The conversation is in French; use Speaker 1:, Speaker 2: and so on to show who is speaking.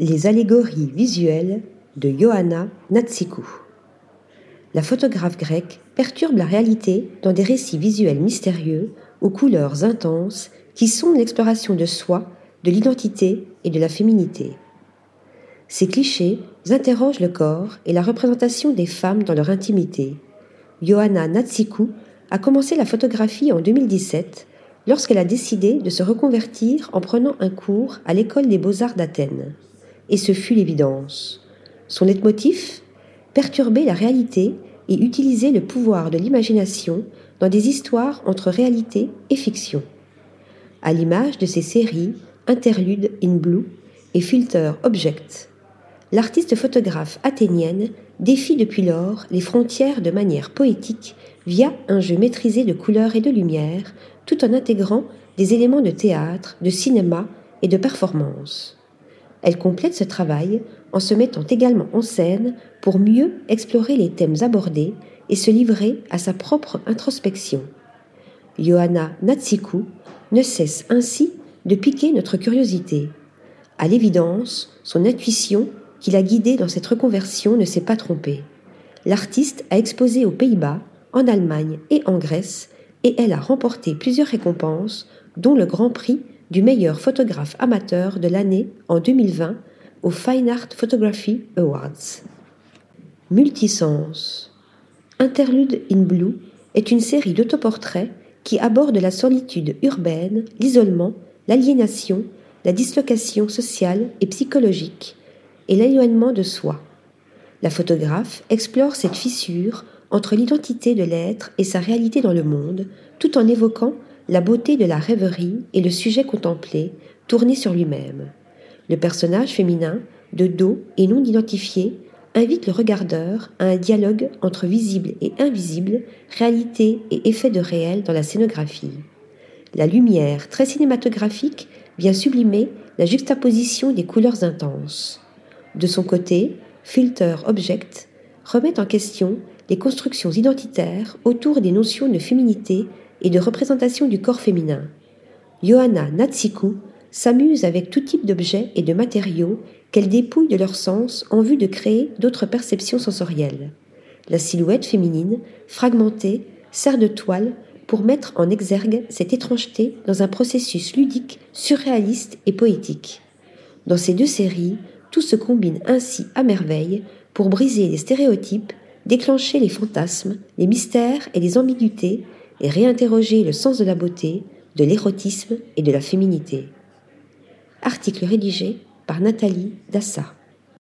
Speaker 1: Les allégories visuelles de Johanna Natsikou. La photographe grecque perturbe la réalité dans des récits visuels mystérieux aux couleurs intenses qui sont l'exploration de soi, de l'identité et de la féminité. Ces clichés interrogent le corps et la représentation des femmes dans leur intimité. Johanna Natsikou a commencé la photographie en 2017 lorsqu'elle a décidé de se reconvertir en prenant un cours à l'école des beaux-arts d'Athènes et ce fut l'évidence. Son leitmotiv? Perturber la réalité et utiliser le pouvoir de l'imagination dans des histoires entre réalité et fiction. À l'image de ses séries Interlude in Blue et Filter Object, l'artiste photographe athénienne défie depuis lors les frontières de manière poétique via un jeu maîtrisé de couleurs et de lumière, tout en intégrant des éléments de théâtre, de cinéma et de performance. Elle complète ce travail en se mettant également en scène pour mieux explorer les thèmes abordés et se livrer à sa propre introspection. Johanna Natsikou ne cesse ainsi de piquer notre curiosité. À l'évidence, son intuition qui l'a guidée dans cette reconversion ne s'est pas trompée. L'artiste a exposé aux Pays-Bas, en Allemagne et en Grèce, et elle a remporté plusieurs récompenses, dont le Grand Prix du meilleur photographe amateur de l'année en 2020 au Fine Art Photography Awards. Multisens. Interlude in Blue est une série d'autoportraits qui aborde la solitude urbaine, l'isolement, l'aliénation, la dislocation sociale et psychologique et l'éloignement de soi. La photographe explore cette fissure entre l'identité de l'être et sa réalité dans le monde, tout en évoquant la beauté de la rêverie et le sujet contemplé, tourné sur lui-même. Le personnage féminin, de dos et non identifié, invite le regardeur à un dialogue entre visible et invisible, réalité et effet de réel dans la scénographie. La lumière, très cinématographique, vient sublimer la juxtaposition des couleurs intenses. De son côté, Filter Object remet en question les constructions identitaires autour des notions de féminité et de représentation du corps féminin. Johanna Natsikou s'amuse avec tout type d'objets et de matériaux qu'elle dépouille de leur sens en vue de créer d'autres perceptions sensorielles. La silhouette féminine, fragmentée, sert de toile pour mettre en exergue cette étrangeté dans un processus ludique, surréaliste et poétique. Dans ces deux séries, tout se combine ainsi à merveille pour briser les stéréotypes, déclencher les fantasmes, les mystères et les ambiguïtés et réinterroger le sens de la beauté, de l'érotisme et de la féminité. Article rédigé par Nathalie Dassa.